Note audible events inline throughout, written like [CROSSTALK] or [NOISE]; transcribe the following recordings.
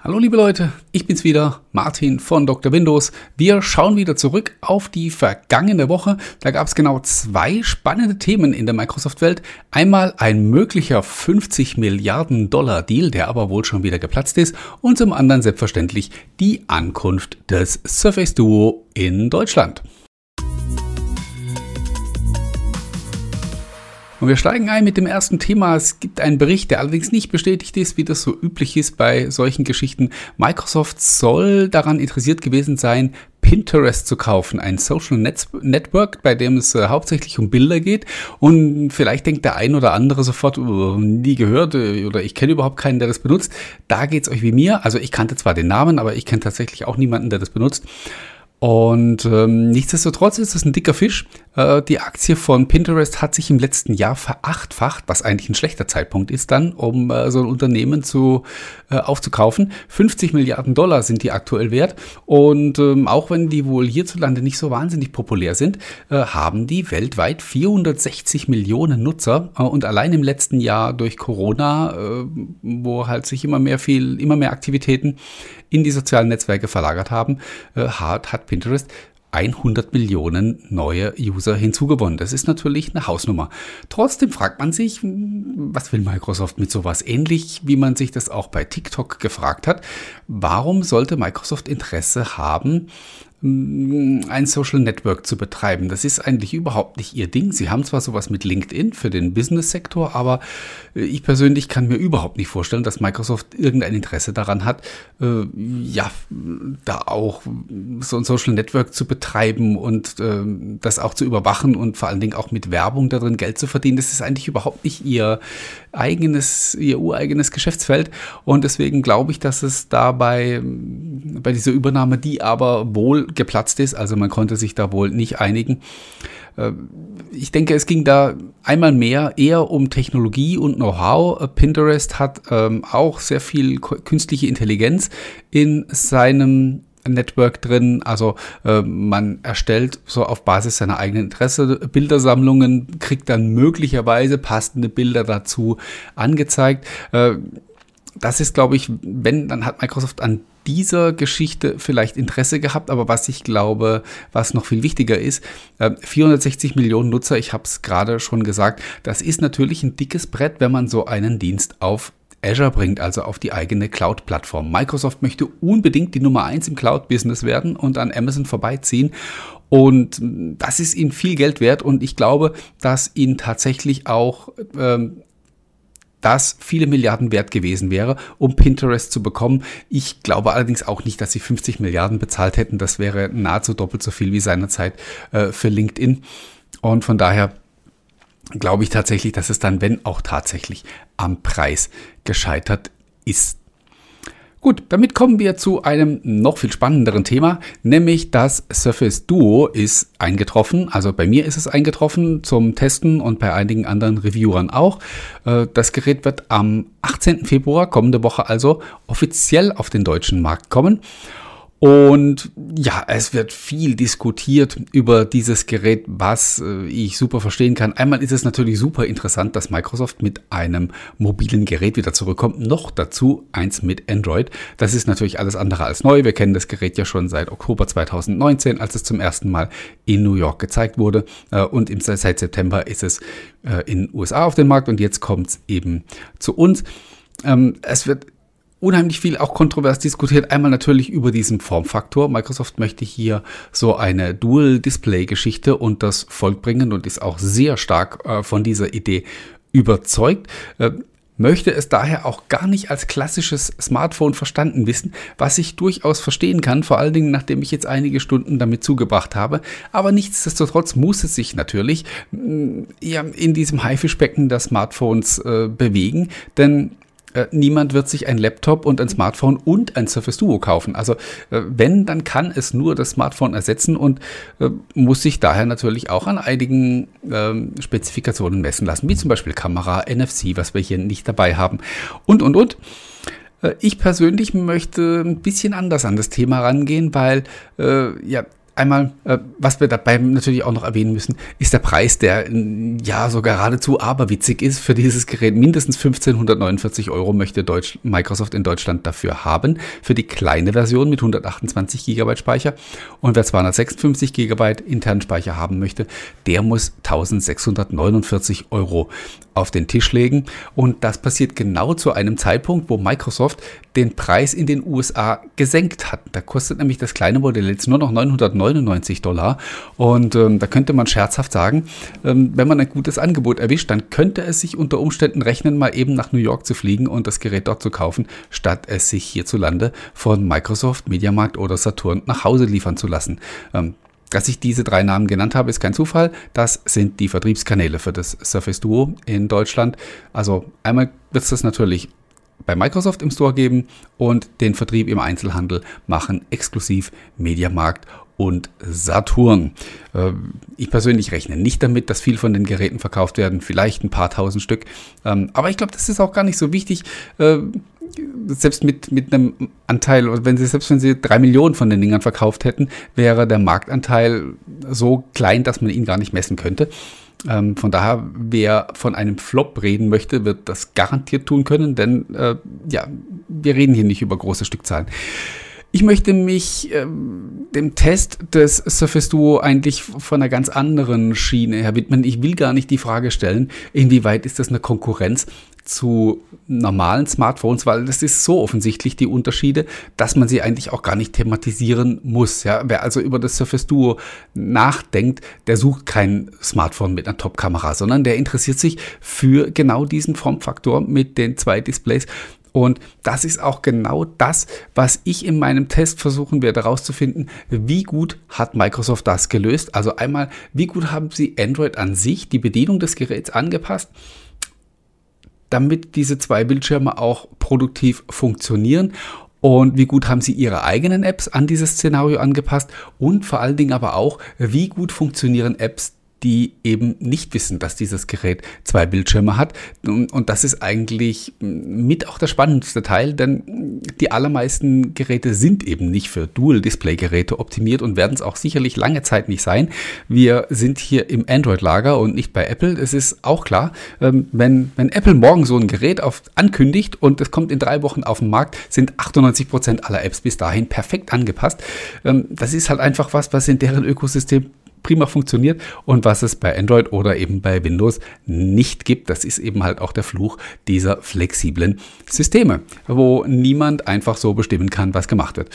Hallo liebe Leute, ich bin's wieder, Martin von Dr. Windows. Wir schauen wieder zurück auf die vergangene Woche. Da gab es genau zwei spannende Themen in der Microsoft-Welt. Einmal ein möglicher 50 Milliarden Dollar Deal, der aber wohl schon wieder geplatzt ist. Und zum anderen selbstverständlich die Ankunft des Surface Duo in Deutschland. Und wir steigen ein mit dem ersten Thema. Es gibt einen Bericht, der allerdings nicht bestätigt ist, wie das so üblich ist bei solchen Geschichten. Microsoft soll daran interessiert gewesen sein, Pinterest zu kaufen, ein Social Network, bei dem es äh, hauptsächlich um Bilder geht. Und vielleicht denkt der ein oder andere sofort, oh, nie gehört äh, oder ich kenne überhaupt keinen, der das benutzt. Da geht es euch wie mir. Also ich kannte zwar den Namen, aber ich kenne tatsächlich auch niemanden, der das benutzt. Und ähm, nichtsdestotrotz ist es ein dicker Fisch. Äh, die Aktie von Pinterest hat sich im letzten Jahr verachtfacht, was eigentlich ein schlechter Zeitpunkt ist dann, um äh, so ein Unternehmen zu, äh, aufzukaufen. 50 Milliarden Dollar sind die aktuell wert. Und ähm, auch wenn die wohl hierzulande nicht so wahnsinnig populär sind, äh, haben die weltweit 460 Millionen Nutzer. Äh, und allein im letzten Jahr durch Corona, äh, wo halt sich immer mehr viel, immer mehr Aktivitäten in die sozialen Netzwerke verlagert haben, äh, hat, hat Pinterest 100 Millionen neue User hinzugewonnen. Das ist natürlich eine Hausnummer. Trotzdem fragt man sich, was will Microsoft mit sowas? Ähnlich wie man sich das auch bei TikTok gefragt hat. Warum sollte Microsoft Interesse haben, ein Social Network zu betreiben. Das ist eigentlich überhaupt nicht ihr Ding. Sie haben zwar sowas mit LinkedIn für den Business-Sektor, aber äh, ich persönlich kann mir überhaupt nicht vorstellen, dass Microsoft irgendein Interesse daran hat, äh, ja, da auch so ein Social Network zu betreiben und äh, das auch zu überwachen und vor allen Dingen auch mit Werbung darin Geld zu verdienen. Das ist eigentlich überhaupt nicht ihr eigenes, ihr ureigenes Geschäftsfeld. Und deswegen glaube ich, dass es dabei bei dieser Übernahme, die aber wohl geplatzt ist. Also man konnte sich da wohl nicht einigen. Äh, ich denke, es ging da einmal mehr eher um Technologie und Know-how. Pinterest hat ähm, auch sehr viel künstliche Intelligenz in seinem Network drin. Also äh, man erstellt so auf Basis seiner eigenen Interesse Bildersammlungen, kriegt dann möglicherweise passende Bilder dazu angezeigt. Äh, das ist, glaube ich, wenn, dann hat Microsoft an dieser Geschichte vielleicht Interesse gehabt, aber was ich glaube, was noch viel wichtiger ist, 460 äh, Millionen Nutzer, ich habe es gerade schon gesagt, das ist natürlich ein dickes Brett, wenn man so einen Dienst auf Azure bringt, also auf die eigene Cloud-Plattform. Microsoft möchte unbedingt die Nummer eins im Cloud-Business werden und an Amazon vorbeiziehen. Und das ist ihnen viel Geld wert und ich glaube, dass ihnen tatsächlich auch ähm, das viele Milliarden wert gewesen wäre, um Pinterest zu bekommen. Ich glaube allerdings auch nicht, dass sie 50 Milliarden bezahlt hätten. Das wäre nahezu doppelt so viel wie seinerzeit äh, für LinkedIn. Und von daher glaube ich tatsächlich, dass es dann, wenn auch tatsächlich, am Preis gescheitert ist. Gut, damit kommen wir zu einem noch viel spannenderen Thema, nämlich das Surface Duo ist eingetroffen. Also bei mir ist es eingetroffen zum Testen und bei einigen anderen Reviewern auch. Äh, das Gerät wird am 18. Februar, kommende Woche also, offiziell auf den deutschen Markt kommen. Und ja, es wird viel diskutiert über dieses Gerät, was äh, ich super verstehen kann. Einmal ist es natürlich super interessant, dass Microsoft mit einem mobilen Gerät wieder zurückkommt. Noch dazu eins mit Android. Das ist natürlich alles andere als neu. Wir kennen das Gerät ja schon seit Oktober 2019, als es zum ersten Mal in New York gezeigt wurde. Äh, und seit September ist es äh, in USA auf den Markt und jetzt kommt es eben zu uns. Ähm, es wird unheimlich viel auch kontrovers diskutiert. Einmal natürlich über diesen Formfaktor. Microsoft möchte hier so eine Dual-Display-Geschichte und das Volk bringen und ist auch sehr stark äh, von dieser Idee überzeugt. Äh, möchte es daher auch gar nicht als klassisches Smartphone verstanden wissen, was ich durchaus verstehen kann, vor allen Dingen nachdem ich jetzt einige Stunden damit zugebracht habe. Aber nichtsdestotrotz muss es sich natürlich mm, ja, in diesem Haifischbecken der Smartphones äh, bewegen, denn äh, niemand wird sich ein Laptop und ein Smartphone und ein Surface Duo kaufen. Also äh, wenn, dann kann es nur das Smartphone ersetzen und äh, muss sich daher natürlich auch an einigen ähm, Spezifikationen messen lassen, wie zum Beispiel Kamera, NFC, was wir hier nicht dabei haben und, und, und. Ich persönlich möchte ein bisschen anders an das Thema rangehen, weil äh, ja, einmal, äh, was wir dabei natürlich auch noch erwähnen müssen, ist der Preis, der ja so geradezu aberwitzig ist für dieses Gerät. Mindestens 1549 Euro möchte Deutsch, Microsoft in Deutschland dafür haben, für die kleine Version mit 128 GB Speicher. Und wer 256 GB internen Speicher haben möchte, der muss 1649 Euro auf den Tisch legen. Und das passiert genau zu einem Zeitpunkt, wo Microsoft den Preis in den USA gesenkt hat. Da kostet nämlich das kleine Modell jetzt nur noch 999 Dollar. Und ähm, da könnte man scherzhaft sagen, ähm, wenn man ein gutes Angebot erwischt, dann könnte es sich unter Umständen rechnen, mal eben nach New York zu fliegen und das Gerät dort zu kaufen, statt es sich hierzulande von Microsoft, Mediamarkt oder Saturn nach Hause liefern zu lassen. Ähm, dass ich diese drei Namen genannt habe, ist kein Zufall. Das sind die Vertriebskanäle für das Surface Duo in Deutschland. Also einmal wird es das natürlich bei Microsoft im Store geben und den Vertrieb im Einzelhandel machen exklusiv Mediamarkt und Saturn. Ähm, ich persönlich rechne nicht damit, dass viel von den Geräten verkauft werden, vielleicht ein paar tausend Stück. Ähm, aber ich glaube, das ist auch gar nicht so wichtig. Ähm, selbst mit, mit einem Anteil, wenn sie, selbst wenn sie drei Millionen von den Dingern verkauft hätten, wäre der Marktanteil so klein, dass man ihn gar nicht messen könnte. Ähm, von daher, wer von einem Flop reden möchte, wird das garantiert tun können, denn äh, ja, wir reden hier nicht über große Stückzahlen. Ich möchte mich ähm, dem Test des Surface Duo eigentlich von einer ganz anderen Schiene her widmen. Ich will gar nicht die Frage stellen, inwieweit ist das eine Konkurrenz zu normalen Smartphones, weil das ist so offensichtlich die Unterschiede, dass man sie eigentlich auch gar nicht thematisieren muss. Ja? Wer also über das Surface Duo nachdenkt, der sucht kein Smartphone mit einer Top-Kamera, sondern der interessiert sich für genau diesen Formfaktor mit den zwei Displays. Und das ist auch genau das, was ich in meinem Test versuchen werde herauszufinden, wie gut hat Microsoft das gelöst. Also einmal, wie gut haben sie Android an sich, die Bedienung des Geräts angepasst damit diese zwei Bildschirme auch produktiv funktionieren? Und wie gut haben Sie Ihre eigenen Apps an dieses Szenario angepasst? Und vor allen Dingen aber auch, wie gut funktionieren Apps, die eben nicht wissen, dass dieses Gerät zwei Bildschirme hat. Und das ist eigentlich mit auch der spannendste Teil, denn die allermeisten Geräte sind eben nicht für Dual-Display-Geräte optimiert und werden es auch sicherlich lange Zeit nicht sein. Wir sind hier im Android-Lager und nicht bei Apple. Es ist auch klar, ähm, wenn, wenn Apple morgen so ein Gerät auf, ankündigt und es kommt in drei Wochen auf den Markt, sind 98 Prozent aller Apps bis dahin perfekt angepasst. Ähm, das ist halt einfach was, was in deren Ökosystem prima funktioniert und was es bei Android oder eben bei Windows nicht gibt. Das ist eben halt auch der Fluch dieser flexiblen Systeme, wo niemand einfach so bestimmen kann, was gemacht wird.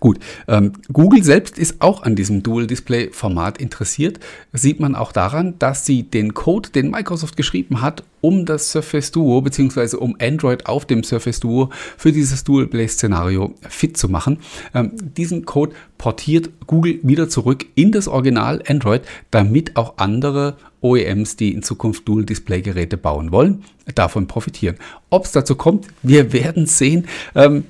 Gut, ähm, Google selbst ist auch an diesem Dual-Display-Format interessiert. Sieht man auch daran, dass sie den Code, den Microsoft geschrieben hat, um das Surface Duo bzw. um Android auf dem Surface Duo für dieses Dual-Display-Szenario fit zu machen, ähm, diesen Code portiert Google wieder zurück in das Original Android, damit auch andere OEMs, die in Zukunft Dual-Display-Geräte bauen wollen, davon profitieren. Ob es dazu kommt, wir werden sehen. Ähm,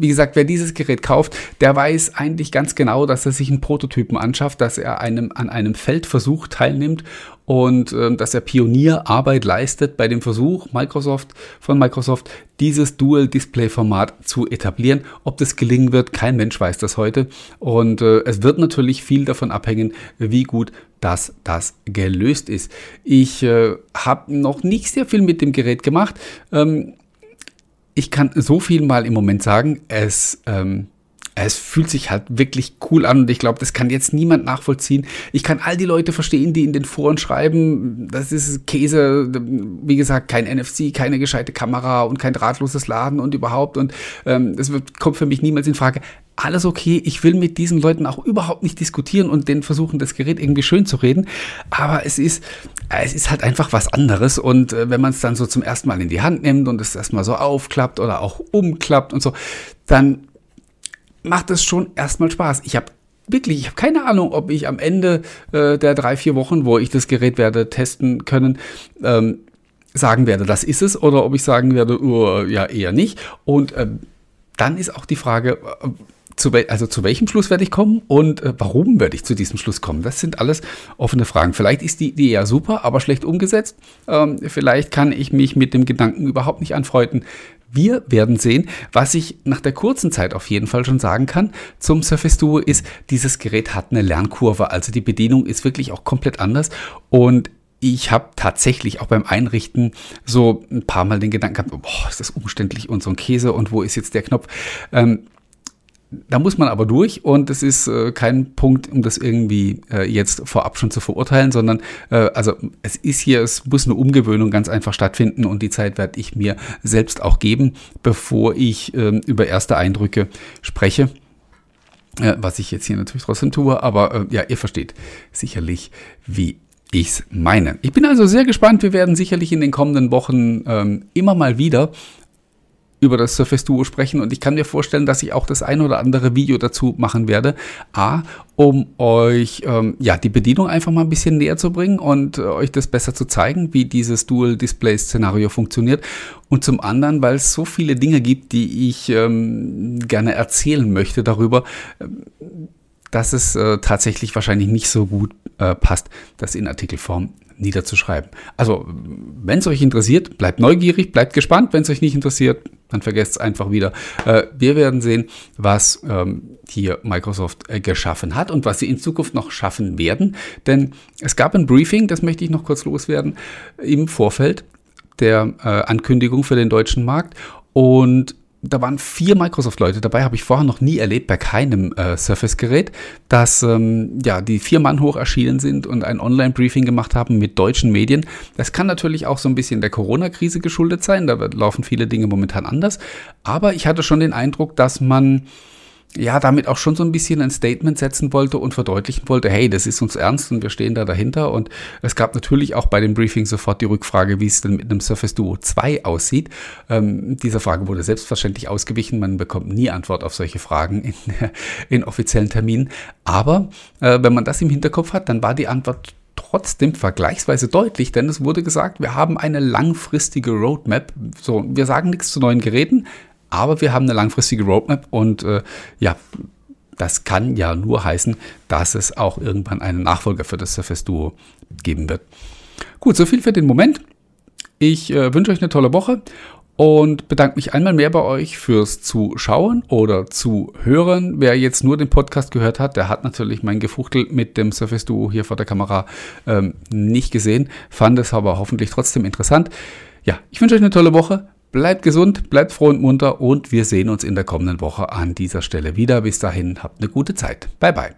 wie gesagt, wer dieses Gerät kauft, der weiß eigentlich ganz genau, dass er sich einen Prototypen anschafft, dass er einem, an einem Feldversuch teilnimmt und äh, dass er Pionierarbeit leistet bei dem Versuch Microsoft von Microsoft dieses Dual Display Format zu etablieren. Ob das gelingen wird, kein Mensch weiß das heute und äh, es wird natürlich viel davon abhängen, wie gut dass das gelöst ist. Ich äh, habe noch nicht sehr viel mit dem Gerät gemacht. Ähm, ich kann so viel mal im Moment sagen. Es ähm, es fühlt sich halt wirklich cool an und ich glaube, das kann jetzt niemand nachvollziehen. Ich kann all die Leute verstehen, die in den Foren schreiben, das ist Käse, wie gesagt, kein NFC, keine gescheite Kamera und kein drahtloses Laden und überhaupt und ähm, das wird, kommt für mich niemals in Frage. Alles okay, ich will mit diesen Leuten auch überhaupt nicht diskutieren und den versuchen, das Gerät irgendwie schön zu reden, aber es ist, es ist halt einfach was anderes und äh, wenn man es dann so zum ersten Mal in die Hand nimmt und es erstmal so aufklappt oder auch umklappt und so, dann macht es schon erstmal Spaß. Ich habe wirklich, ich habe keine Ahnung, ob ich am Ende äh, der drei, vier Wochen, wo ich das Gerät werde testen können, ähm, sagen werde, das ist es, oder ob ich sagen werde, uh, ja, eher nicht. Und ähm, dann ist auch die Frage, äh, zu also zu welchem Schluss werde ich kommen und äh, warum werde ich zu diesem Schluss kommen? Das sind alles offene Fragen. Vielleicht ist die Idee ja super, aber schlecht umgesetzt. Ähm, vielleicht kann ich mich mit dem Gedanken überhaupt nicht anfreunden, Wir werden sehen. Was ich nach der kurzen Zeit auf jeden Fall schon sagen kann zum Surface Duo ist, dieses Gerät hat eine Lernkurve. Also die Bedienung ist wirklich auch komplett anders. Und ich habe tatsächlich auch beim Einrichten so ein paar Mal den Gedanken gehabt, boah, ist das umständlich und so ein Käse und wo ist jetzt der Knopf? Ähm, da muss man aber durch und es ist äh, kein Punkt, um das irgendwie äh, jetzt vorab schon zu verurteilen, sondern äh, also es ist hier, es muss eine Umgewöhnung ganz einfach stattfinden und die Zeit werde ich mir selbst auch geben, bevor ich ähm, über erste Eindrücke spreche. Äh, was ich jetzt hier natürlich trotzdem tue, aber äh, ja, ihr versteht sicherlich, wie ich es meine. Ich bin also sehr gespannt. Wir werden sicherlich in den kommenden Wochen ähm, immer mal wieder über das Surface Duo sprechen und ich kann mir vorstellen, dass ich auch das ein oder andere Video dazu machen werde. A, um euch ähm, ja die Bedienung einfach mal ein bisschen näher zu bringen und äh, euch das besser zu zeigen, wie dieses Dual Display Szenario funktioniert. Und zum anderen, weil es so viele Dinge gibt, die ich ähm, gerne erzählen möchte darüber. Ähm, dass es äh, tatsächlich wahrscheinlich nicht so gut äh, passt, das in Artikelform niederzuschreiben. Also, wenn es euch interessiert, bleibt neugierig, bleibt gespannt. Wenn es euch nicht interessiert, dann vergesst es einfach wieder. Äh, wir werden sehen, was ähm, hier Microsoft äh, geschaffen hat und was sie in Zukunft noch schaffen werden. Denn es gab ein Briefing, das möchte ich noch kurz loswerden, im Vorfeld der äh, Ankündigung für den deutschen Markt. Und da waren vier Microsoft-Leute dabei, habe ich vorher noch nie erlebt bei keinem äh, Surface-Gerät, dass ähm, ja, die vier Mann hoch erschienen sind und ein Online-Briefing gemacht haben mit deutschen Medien. Das kann natürlich auch so ein bisschen der Corona-Krise geschuldet sein, da laufen viele Dinge momentan anders. Aber ich hatte schon den Eindruck, dass man ja, damit auch schon so ein bisschen ein Statement setzen wollte und verdeutlichen wollte, hey, das ist uns ernst und wir stehen da dahinter. Und es gab natürlich auch bei dem Briefing sofort die Rückfrage, wie es denn mit einem Surface Duo 2 aussieht. Ähm, dieser Frage wurde selbstverständlich ausgewichen. Man bekommt nie Antwort auf solche Fragen in, [LAUGHS] in offiziellen Terminen. Aber äh, wenn man das im Hinterkopf hat, dann war die Antwort trotzdem vergleichsweise deutlich, denn es wurde gesagt, wir haben eine langfristige Roadmap. So, wir sagen nichts zu neuen Geräten, aber wir haben eine langfristige Roadmap und äh, ja, das kann ja nur heißen, dass es auch irgendwann einen Nachfolger für das Surface Duo geben wird. Gut, so viel für den Moment. Ich äh, wünsche euch eine tolle Woche und bedanke mich einmal mehr bei euch fürs Zuschauen oder zu hören. Wer jetzt nur den Podcast gehört hat, der hat natürlich mein Gefuchtel mit dem Surface Duo hier vor der Kamera ähm, nicht gesehen, fand es aber hoffentlich trotzdem interessant. Ja, ich wünsche euch eine tolle Woche. Bleibt gesund, bleibt froh und munter und wir sehen uns in der kommenden Woche an dieser Stelle wieder. Bis dahin, habt eine gute Zeit. Bye bye.